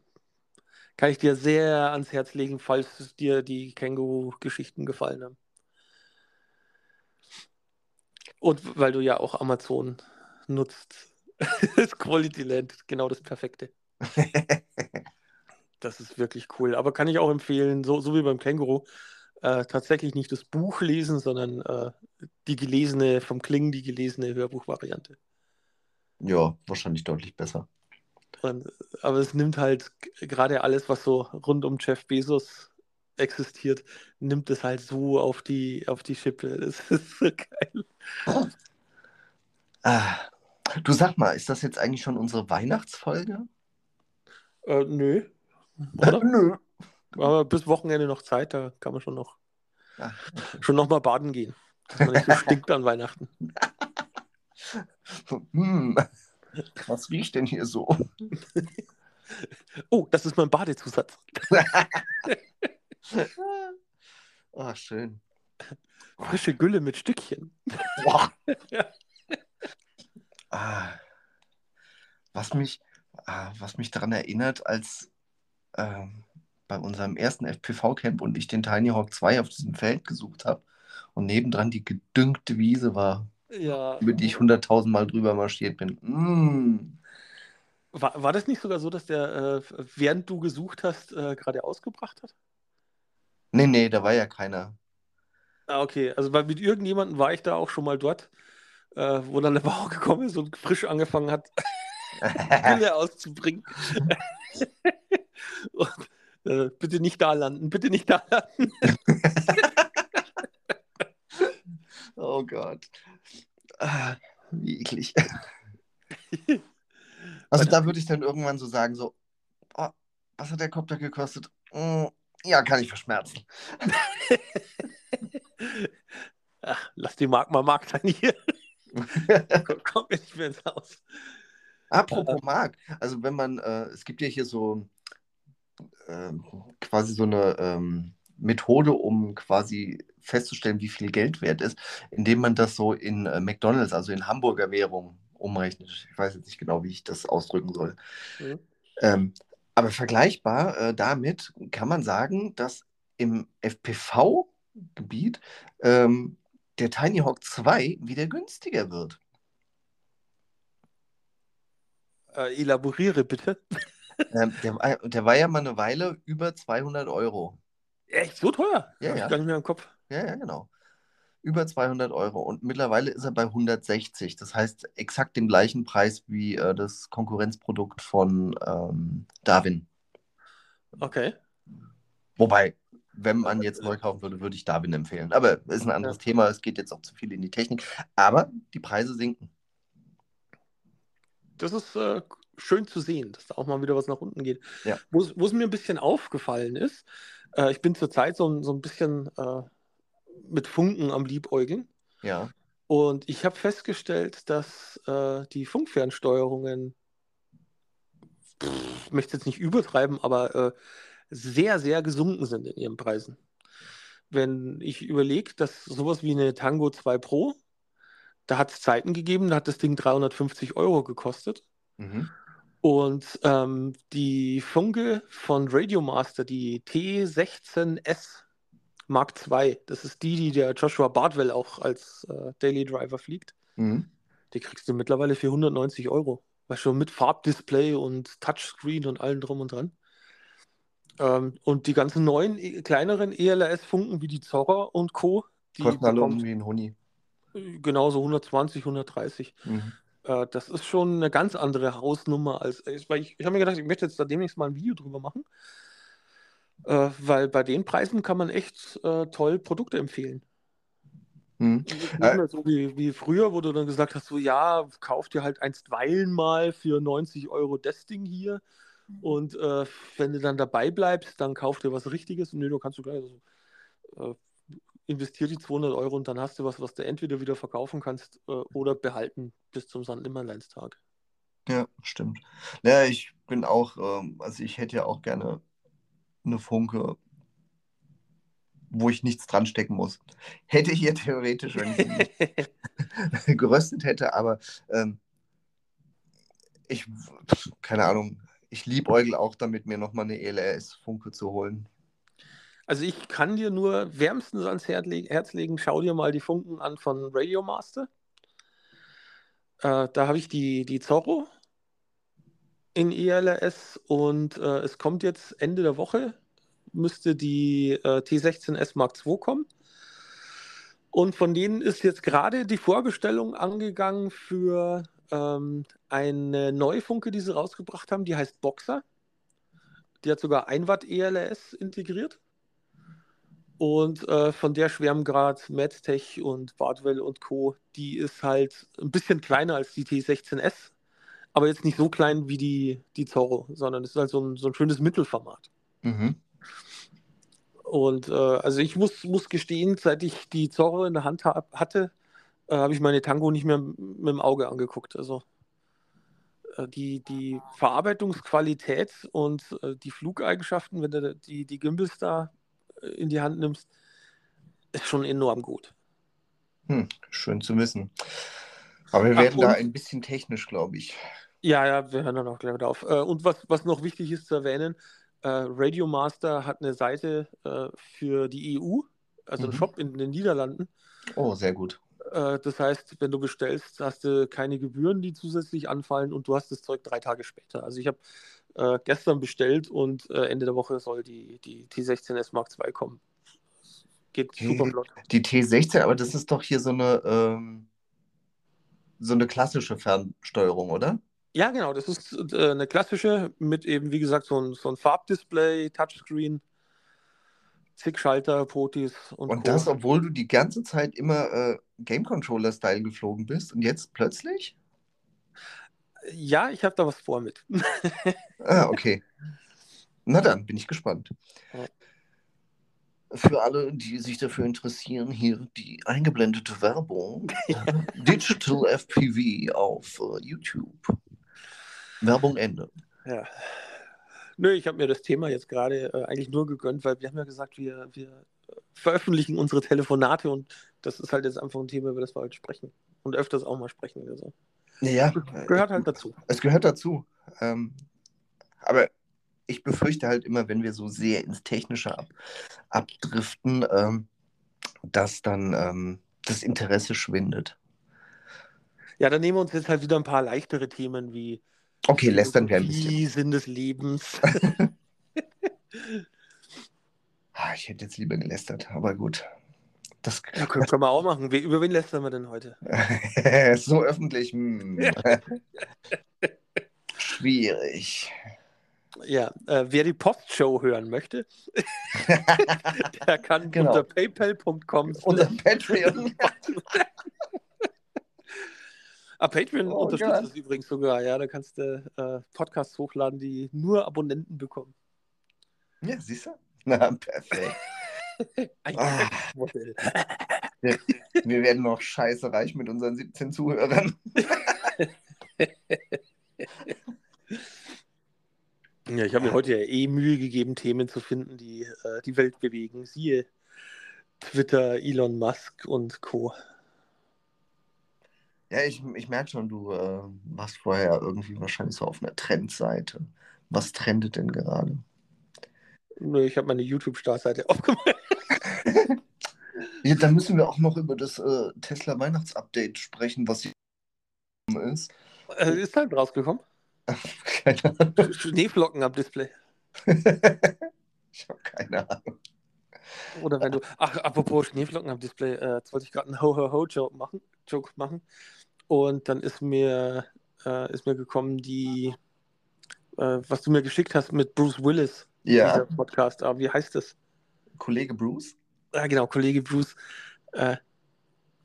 Speaker 1: Kann ich dir sehr ans Herz legen, falls dir die Känguru-Geschichten gefallen haben. Und weil du ja auch Amazon nutzt. [LAUGHS] ist Quality Land genau das Perfekte. [LAUGHS] das ist wirklich cool. Aber kann ich auch empfehlen, so, so wie beim Känguru, äh, tatsächlich nicht das Buch lesen, sondern äh, die gelesene, vom Klingen die gelesene Hörbuchvariante.
Speaker 3: Ja, wahrscheinlich deutlich besser.
Speaker 1: Und, aber es nimmt halt gerade alles, was so rund um Jeff Bezos existiert, nimmt es halt so auf die, auf die Schippe. Das [LAUGHS] ist so geil.
Speaker 3: Ah, du sag mal, ist das jetzt eigentlich schon unsere Weihnachtsfolge?
Speaker 1: Äh, nö. Oder? nö. Aber bis Wochenende noch Zeit, da kann man schon noch, ah, schon noch mal baden gehen. Dass man nicht so [LAUGHS] stinkt an Weihnachten.
Speaker 3: hm, was riecht denn hier so?
Speaker 1: oh, das ist mein Badezusatz.
Speaker 3: oh, [LAUGHS] schön.
Speaker 1: Frische Gülle mit Stückchen. [LAUGHS]
Speaker 3: ah, was mich, ah, was mich daran erinnert, als ähm, bei unserem ersten FPV-Camp und ich den Tiny Hawk 2 auf diesem Feld gesucht habe und nebendran die gedüngte Wiese war,
Speaker 1: ja.
Speaker 3: über die ich hunderttausend Mal drüber marschiert bin. Mm.
Speaker 1: War, war das nicht sogar so, dass der, äh, während du gesucht hast, äh, gerade ausgebracht hat?
Speaker 3: Nee, nee, da war ja keiner.
Speaker 1: Ah, okay. Also weil mit irgendjemandem war ich da auch schon mal dort, äh, wo dann der Bauer gekommen ist und frisch angefangen hat, [LAUGHS] Gülle auszubringen. [LAUGHS] und, äh, bitte nicht da landen, bitte nicht da landen. [LAUGHS]
Speaker 3: oh Gott. Ah, wie eklig. Also da würde ich dann irgendwann so sagen, so, oh, was hat der Kopter gekostet? Mm, ja, kann ich verschmerzen.
Speaker 1: Ach, lass die Mark mal Mark sein hier. Kommt [LAUGHS] mir nicht mehr ins Haus.
Speaker 3: Apropos Mark, also wenn man, äh, es gibt ja hier so äh, quasi so eine ähm, Methode, um quasi festzustellen, wie viel Geld wert ist, indem man das so in äh, McDonalds, also in Hamburger Währung umrechnet. Ich weiß jetzt nicht genau, wie ich das ausdrücken soll. Mhm. Ähm, aber vergleichbar äh, damit kann man sagen, dass im FPV-Gebiet ähm, der Tiny Hawk 2 wieder günstiger wird.
Speaker 1: Äh, elaboriere bitte. [LAUGHS]
Speaker 3: Ähm, der, der, war ja mal eine Weile über 200 Euro.
Speaker 1: Echt so teuer?
Speaker 3: Ja, Hab ja.
Speaker 1: Ich gar nicht mehr im Kopf.
Speaker 3: Ja, ja, genau. Über 200 Euro. Und mittlerweile ist er bei 160. Das heißt exakt den gleichen Preis wie äh, das Konkurrenzprodukt von ähm, Darwin.
Speaker 1: Okay.
Speaker 3: Wobei, wenn man jetzt neu kaufen würde, würde ich Darwin empfehlen. Aber es ist ein anderes ja. Thema. Es geht jetzt auch zu viel in die Technik. Aber die Preise sinken.
Speaker 1: Das ist äh, schön zu sehen, dass da auch mal wieder was nach unten geht.
Speaker 3: Ja.
Speaker 1: Wo es mir ein bisschen aufgefallen ist, äh, ich bin zurzeit so, so ein bisschen äh, mit Funken am Liebäugeln.
Speaker 3: Ja.
Speaker 1: Und ich habe festgestellt, dass äh, die Funkfernsteuerungen, ich möchte jetzt nicht übertreiben, aber äh, sehr, sehr gesunken sind in ihren Preisen. Wenn ich überlege, dass sowas wie eine Tango 2 Pro, da hat es Zeiten gegeben, da hat das Ding 350 Euro gekostet.
Speaker 3: Mhm.
Speaker 1: Und ähm, die Funke von Radiomaster, die T16S Mark II, das ist die, die der Joshua Bardwell auch als äh, Daily Driver fliegt.
Speaker 3: Mhm.
Speaker 1: Die kriegst du mittlerweile für 190 Euro. Weißt du, mit Farbdisplay und Touchscreen und allem drum und dran. Ähm, und die ganzen neuen, e, kleineren ELRS-Funken wie die Zorro und Co. Die
Speaker 3: kosten alle irgendwie ein Huni.
Speaker 1: Genauso 120, 130.
Speaker 3: Mhm.
Speaker 1: Äh, das ist schon eine ganz andere Hausnummer als. Ich, ich, ich habe mir gedacht, ich möchte jetzt da demnächst mal ein Video drüber machen. Äh, weil bei den Preisen kann man echt äh, toll Produkte empfehlen.
Speaker 3: Hm.
Speaker 1: Nicht mehr so wie, wie früher, wo du dann gesagt hast, so ja, kauf dir halt einstweilen mal für 90 Euro das Ding hier. Und äh, wenn du dann dabei bleibst, dann kauf dir was Richtiges. Und nee, du kannst du gleich also, äh, investier die 200 Euro und dann hast du was, was du entweder wieder verkaufen kannst äh, oder behalten bis zum St. Nimmerleinstag.
Speaker 3: Ja, stimmt. Ja, ich bin auch, ähm, also ich hätte ja auch gerne eine Funke, wo ich nichts dran stecken muss. Hätte ich hier theoretisch, wenn ich [LAUGHS] geröstet hätte, aber ähm, ich, keine Ahnung, ich liebäugel auch damit, mir nochmal eine ELS-Funke zu holen.
Speaker 1: Also ich kann dir nur wärmstens ans Herz legen, schau dir mal die Funken an von Radio Master. Äh, da habe ich die, die Zorro in ELS und äh, es kommt jetzt Ende der Woche, müsste die äh, T16S Mark II kommen. Und von denen ist jetzt gerade die Vorbestellung angegangen für ähm, eine neue Funke, die sie rausgebracht haben, die heißt Boxer. Die hat sogar 1 Watt ELS integriert. Und äh, von der schwärmen gerade MedTech und Bardwell und Co. Die ist halt ein bisschen kleiner als die T16S, aber jetzt nicht so klein wie die, die Zorro, sondern es ist halt so ein, so ein schönes Mittelformat. Mhm. Und äh, also ich muss, muss gestehen, seit ich die Zorro in der Hand hab, hatte, äh, habe ich meine Tango nicht mehr mit dem Auge angeguckt. Also äh, die, die Verarbeitungsqualität und äh, die Flugeigenschaften, wenn du die, die Gimbals da in die Hand nimmst, ist schon enorm gut.
Speaker 3: Hm, schön zu wissen. Aber wir werden Ach, da ein bisschen technisch, glaube ich.
Speaker 1: Ja, ja, wir hören dann auch gleich auf. Äh, und was, was noch wichtig ist zu erwähnen, äh, Radio Master hat eine Seite äh, für die EU, also mhm. einen Shop in den Niederlanden.
Speaker 3: Oh, sehr gut.
Speaker 1: Das heißt, wenn du bestellst, hast du keine Gebühren, die zusätzlich anfallen und du hast das Zeug drei Tage später. Also ich habe äh, gestern bestellt und äh, Ende der Woche soll die, die T16S Mark II kommen.
Speaker 3: Geht okay. super flott. Die T16, aber das ist doch hier so eine, ähm, so eine klassische Fernsteuerung, oder?
Speaker 1: Ja, genau. Das ist äh, eine klassische mit eben, wie gesagt, so ein, so ein Farbdisplay, Touchscreen, zig Schalter, Potis
Speaker 3: und Und Co. das, obwohl du die ganze Zeit immer äh, Game Controller-Style geflogen bist und jetzt plötzlich?
Speaker 1: Ja, ich habe da was vor mit. [LAUGHS]
Speaker 3: ah, okay. Na dann, bin ich gespannt. Ja. Für alle, die sich dafür interessieren, hier die eingeblendete Werbung. [LAUGHS] Ja. Digital FPV auf uh, YouTube. Werbung Ende.
Speaker 1: Ja. Nö, ich habe mir das Thema jetzt gerade äh, eigentlich nur gegönnt, weil wir haben ja gesagt, wir, wir veröffentlichen unsere Telefonate und das ist halt jetzt einfach ein Thema, über das wir heute sprechen. Und öfters auch mal sprechen. Also.
Speaker 3: Ja.
Speaker 1: Gehört halt dazu.
Speaker 3: Es gehört dazu. Ähm, aber ich befürchte halt immer, wenn wir so sehr ins Technische ab, abdriften, ähm, dass dann ähm, das Interesse schwindet.
Speaker 1: Ja, dann nehmen wir uns jetzt halt wieder ein paar leichtere Themen wie
Speaker 3: Okay, lästern wir ein
Speaker 1: bisschen. Sinn des Lebens. [LAUGHS] [LAUGHS]
Speaker 3: Ah, ich hätte jetzt lieber gelästert, aber gut.
Speaker 1: Das ja, können, können wir auch machen. Über wen lästern wir denn heute? [LAUGHS]
Speaker 3: so öffentlich. Hm. Schwierig.
Speaker 1: Ja, äh, wer die Postshow hören möchte, der kann genau. unter paypal.com.
Speaker 3: Unter Patreon.
Speaker 1: Ah, Patreon oh, unterstützt es übrigens sogar. Ja, da kannst du äh, Podcasts hochladen, die nur Abonnenten bekommen.
Speaker 3: Ja, siehst du? [LAUGHS] Na, perfekt. [LAUGHS]
Speaker 1: Ein ah. Modell.
Speaker 3: Wir, wir, werden noch scheiße reich mit unseren 17 Zuhörern. [LAUGHS]
Speaker 1: ja, ich habe mir heute ja eh Mühe gegeben, Themen zu finden, die äh, die Welt bewegen. Siehe Twitter, Elon Musk und Co.
Speaker 3: Ja, ich, ich merke schon, du äh, warst vorher irgendwie wahrscheinlich so auf einer Trendseite. Was trendet denn gerade?
Speaker 1: Nö, ich habe meine YouTube-Startseite [LAUGHS] aufgemacht.
Speaker 3: ja, dann müssen wir auch noch über das äh, Tesla Weihnachtsupdate sprechen, was hier ist.
Speaker 1: Äh, ist halt rausgekommen. [LAUGHS] keine Ahnung. Schneeflocken am Display. [LAUGHS]
Speaker 3: ich habe keine Ahnung.
Speaker 1: Oder wenn du. [LAUGHS] Ach, apropos Schneeflocken am Display, äh, jetzt wollte ich gerade einen [LAUGHS] Ho-Ho-Ho-Joke machen, Joke machen. Und dann ist mir, äh, ist mir gekommen, die, äh, was du mir geschickt hast mit Bruce Willis
Speaker 3: ja.
Speaker 1: Podcast. Aber wie heißt das?
Speaker 3: Kollege Bruce?
Speaker 1: Ja, genau, Kollege Bruce. Äh,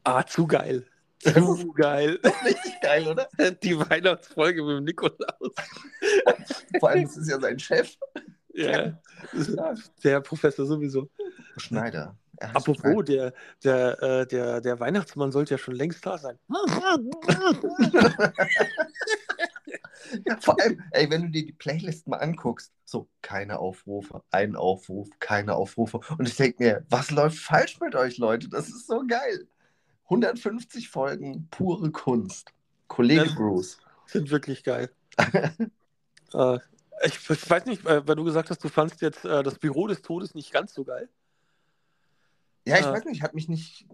Speaker 1: ah, zu geil. [LAUGHS] Zu geil.
Speaker 3: Richtig geil, oder?
Speaker 1: Die Weihnachtsfolge mit dem Nikolaus.
Speaker 3: Vor allem, das ist ja sein Chef.
Speaker 1: Ja, der Professor sowieso.
Speaker 3: Schneider.
Speaker 1: Apropos, der, der, äh, der, der Weihnachtsmann sollte ja schon längst da sein.
Speaker 3: ja, vor allem, ey, wenn du dir die Playlist mal anguckst, so keine Aufrufe, ein Aufruf, keine Aufrufe. Und ich denke mir, was läuft falsch mit euch, Leute? Das ist so geil. 150 Folgen, pure Kunst. Kollege das Bruce.
Speaker 1: Sind wirklich geil. [LAUGHS] äh, Ich, ich weiß nicht, äh, weil du gesagt hast, du fandst jetzt äh, das Büro des Todes nicht ganz so geil.
Speaker 3: Ja, ich
Speaker 1: Äh.
Speaker 3: weiß nicht, hat mich nicht,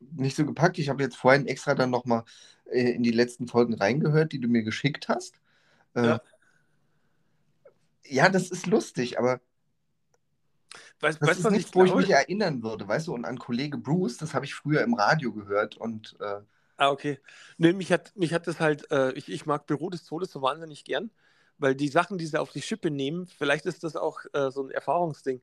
Speaker 3: nicht so gepackt. Ich habe jetzt vorhin extra dann nochmal äh, in die letzten Folgen reingehört, die du mir geschickt hast. Äh,
Speaker 1: Ja.
Speaker 3: ja, das ist lustig, aber
Speaker 1: Weißt,
Speaker 3: das
Speaker 1: weißt
Speaker 3: ist nichts,
Speaker 1: ich
Speaker 3: wo ich mich erinnern würde, weißt du? Und an Kollege Bruce, das habe ich früher im Radio gehört und äh,
Speaker 1: Ah, okay. Nee, mich hat, mich hat das halt, äh, ich, ich mag Büro des Todes so wahnsinnig gern, weil die Sachen, die sie auf die Schippe nehmen, vielleicht ist das auch äh, so ein Erfahrungsding.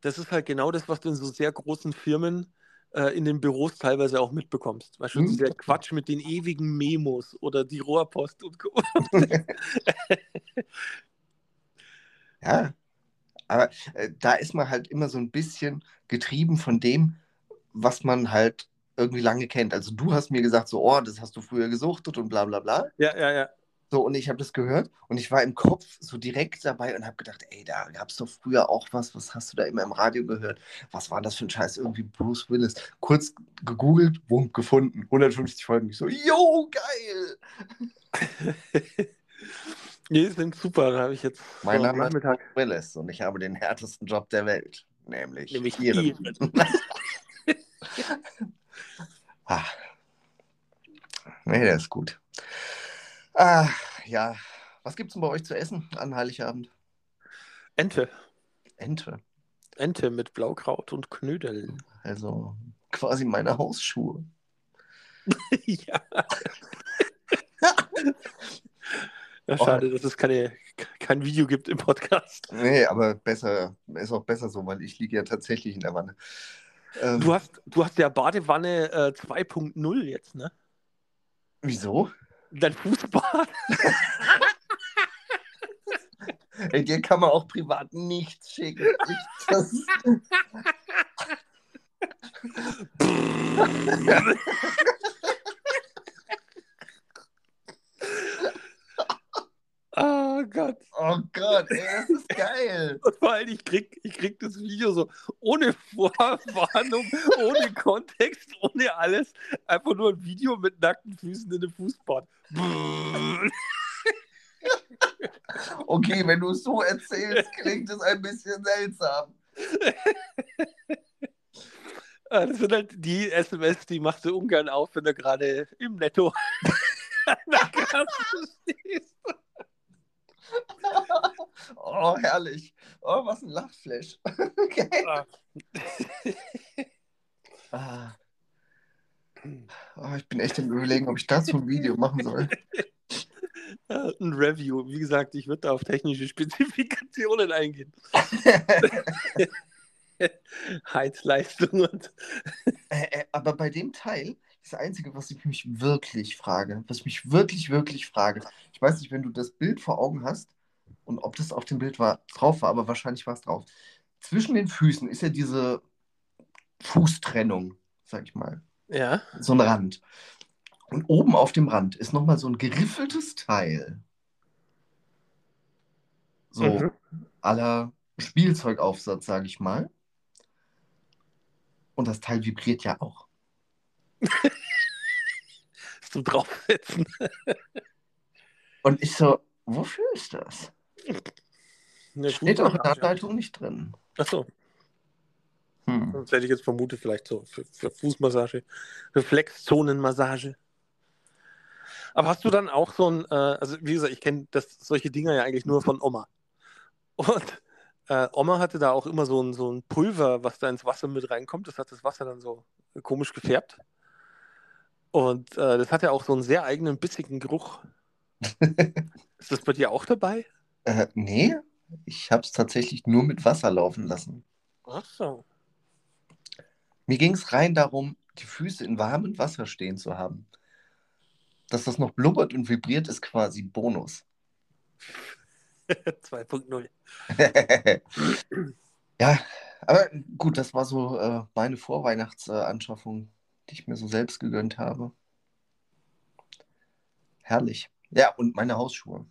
Speaker 1: Das ist halt genau das, was du in so sehr großen Firmen äh, in den Büros teilweise auch mitbekommst. Weißt du,
Speaker 3: Hm.
Speaker 1: dieser Quatsch mit den ewigen Memos oder die Rohrpost und Co. [LAUGHS]
Speaker 3: ja. Aber äh, da ist man halt immer so ein bisschen getrieben von dem, was man halt irgendwie lange kennt. Also du hast mir gesagt, so, oh, das hast du früher gesuchtet und bla bla bla.
Speaker 1: Ja, ja, ja.
Speaker 3: So, und ich habe das gehört und ich war im Kopf so direkt dabei und habe gedacht, ey, da gab es doch früher auch was, was hast du da immer im Radio gehört? Was war das für ein Scheiß? Irgendwie Bruce Willis. Kurz gegoogelt, wumm, gefunden. 150 Folgen. Ich so, yo, geil! [LAUGHS]
Speaker 1: Nee, sind super. Habe ich jetzt
Speaker 3: Mein Name ist. Bruce Willis und ich habe den härtesten Job der Welt. Nämlich,
Speaker 1: Nämlich.
Speaker 3: Ihren. [LAUGHS] Ah. Nee, der ist gut. Ah, ja. Was gibt's denn bei euch zu essen an Heiligabend?
Speaker 1: Ente.
Speaker 3: Ente.
Speaker 1: Ente mit Blaukraut und Knödeln.
Speaker 3: Also quasi meine Hausschuhe. [LAUGHS]
Speaker 1: ja. [LAUGHS] ja. Schade, dass es keine, kein Video gibt im Podcast.
Speaker 3: Nee, aber besser, ist auch besser so, weil ich liege ja tatsächlich in der Wanne. Ähm,
Speaker 1: Du hast, du hast ja Badewanne äh, 2.0 jetzt, ne?
Speaker 3: wieso?
Speaker 1: Dein Fußbad. [LAUGHS]
Speaker 3: Ey, dir kann man auch privat nichts schicken. Ich, das,
Speaker 1: oh Gott.
Speaker 3: oh Gott, ey, das ist geil. [LAUGHS]
Speaker 1: Und vor allem, ich krieg, ich krieg das Video so ohne Vorwarnung, ohne [LAUGHS] Kontext, ohne alles. Einfach nur ein Video mit nackten Füßen in einem Fußbad. [LAUGHS]
Speaker 3: Okay, wenn du es so erzählst, klingt es ein bisschen seltsam.
Speaker 1: Ah, Das sind halt die SMS, die machst du ungern auf, wenn du gerade im Netto an der Kasse stehst.
Speaker 3: Oh, herrlich. Oh, was ein Lachflash. [LAUGHS] Okay.
Speaker 1: Ah.
Speaker 3: Ah. Oh, ich bin echt im Überlegen, ob ich dazu ein Video machen soll.
Speaker 1: Ja, [LAUGHS] Ein Review. Wie gesagt, ich würde da auf technische Spezifikationen eingehen. [LAUGHS] Heizleistung und.
Speaker 3: Äh, äh, aber bei dem Teil, das Einzige, was ich mich wirklich frage, was ich mich wirklich, wirklich frage, ich weiß nicht, wenn du das Bild vor Augen hast und ob das auf dem Bild war, drauf war, aber wahrscheinlich war es drauf. Zwischen den Füßen ist ja diese Fußtrennung, sag ich mal,
Speaker 1: Ja.
Speaker 3: so ein Rand. Und oben auf dem Rand ist nochmal so ein geriffeltes Teil. So
Speaker 1: Mhm.
Speaker 3: aller Spielzeugaufsatz, sage ich mal. Und das Teil vibriert ja auch. [LAUGHS]
Speaker 1: Zum Draufsetzen.
Speaker 3: Und ich so, wofür ist das?
Speaker 1: Eine
Speaker 3: Steht auch in der. Anleitung nicht drin.
Speaker 1: Achso,
Speaker 3: Hm.
Speaker 1: sonst hätte ich jetzt vermutet, vielleicht so für, für Fußmassage, Reflexzonenmassage. Aber hast du dann auch so ein, äh, also wie gesagt, ich kenne solche Dinger ja eigentlich nur von Oma. Und äh, Oma hatte da auch immer so ein, so ein Pulver, was da ins Wasser mit reinkommt. Das hat das Wasser dann so komisch gefärbt. Und äh, das hat ja auch so einen sehr eigenen bissigen Geruch. [LAUGHS] Ist das bei dir auch dabei?
Speaker 3: Äh, nee, ich habe es tatsächlich nur mit Wasser laufen lassen.
Speaker 1: Ach so.
Speaker 3: Mir ging es rein darum, die Füße in warmem Wasser stehen zu haben. Dass das noch blubbert und vibriert, ist quasi Bonus. [LAUGHS]
Speaker 1: 2.0. [LAUGHS]
Speaker 3: ja, aber gut, das war so äh, meine Vorweihnachtsanschaffung, die ich mir so selbst gegönnt habe. Herrlich. Ja, und meine Hausschuhe.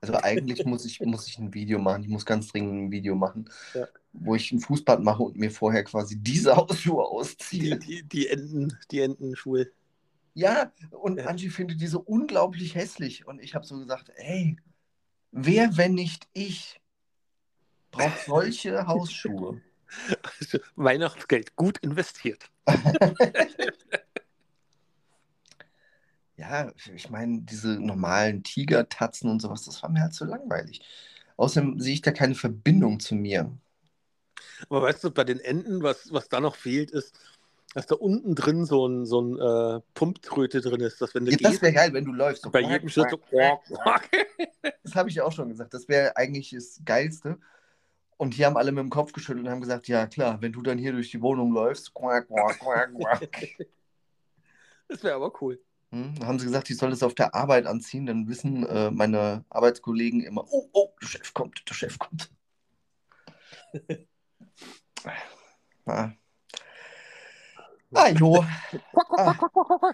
Speaker 3: Also eigentlich [LAUGHS] muss ich, muss ich ein Video machen. Ich muss ganz dringend ein Video machen,
Speaker 1: Ja.
Speaker 3: wo ich ein Fußbad mache und mir vorher quasi diese [LAUGHS] Hausschuhe
Speaker 1: Die,
Speaker 3: ausziehe.
Speaker 1: die, die Enten, die Entenschuhe.
Speaker 3: Ja, und
Speaker 1: Ja.
Speaker 3: Angie findet die so unglaublich hässlich. Und ich habe so gesagt, hey, Wer, wenn nicht ich, braucht solche [LAUGHS] Hausschuhe?
Speaker 1: Also, Weihnachtsgeld gut investiert. [LAUGHS]
Speaker 3: Ja, ich meine, diese normalen Tigertatzen und sowas, das war mir halt zu langweilig. Außerdem sehe ich da keine Verbindung zu mir.
Speaker 1: Aber weißt du, bei den Enten, was, was da noch fehlt, ist, dass da unten drin so ein, so ein äh, Pumptröte drin ist, dass wenn du
Speaker 3: Ja, das
Speaker 1: gehst,
Speaker 3: wäre geil, wenn du läufst. So
Speaker 1: bei jedem Schritt so. [LAUGHS]
Speaker 3: Das habe ich ja auch schon gesagt. Das wäre eigentlich das Geilste. Und hier haben alle mit dem Kopf geschüttelt und haben gesagt, ja klar, wenn du dann hier durch die Wohnung läufst, quack, quack, quack, quack. [LAUGHS]
Speaker 1: Das wäre aber cool.
Speaker 3: Hm, haben sie gesagt, ich soll das auf der Arbeit anziehen, dann wissen äh, meine Arbeitskollegen immer, oh, oh, der Chef kommt, der Chef kommt. [LAUGHS] Ah, ah jo. Ah.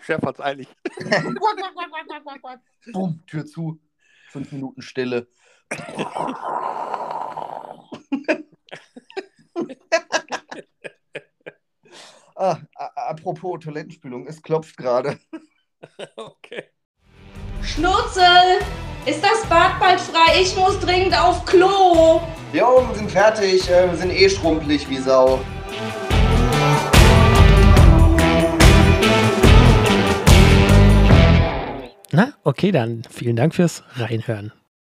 Speaker 1: Chef hat's eilig. [LAUGHS]
Speaker 3: Bumm, Tür zu. Fünf Minuten Stille. [LAUGHS] ah, a- apropos Toilettenspülung, es klopft gerade. [LAUGHS]
Speaker 1: Okay.
Speaker 4: Schnurzel! Ist das Bad bald frei? Ich muss dringend auf Klo!
Speaker 3: Jo, wir sind fertig, äh, wir sind eh schrumpelig wie Sau.
Speaker 5: Na, okay, dann vielen Dank fürs Reinhören.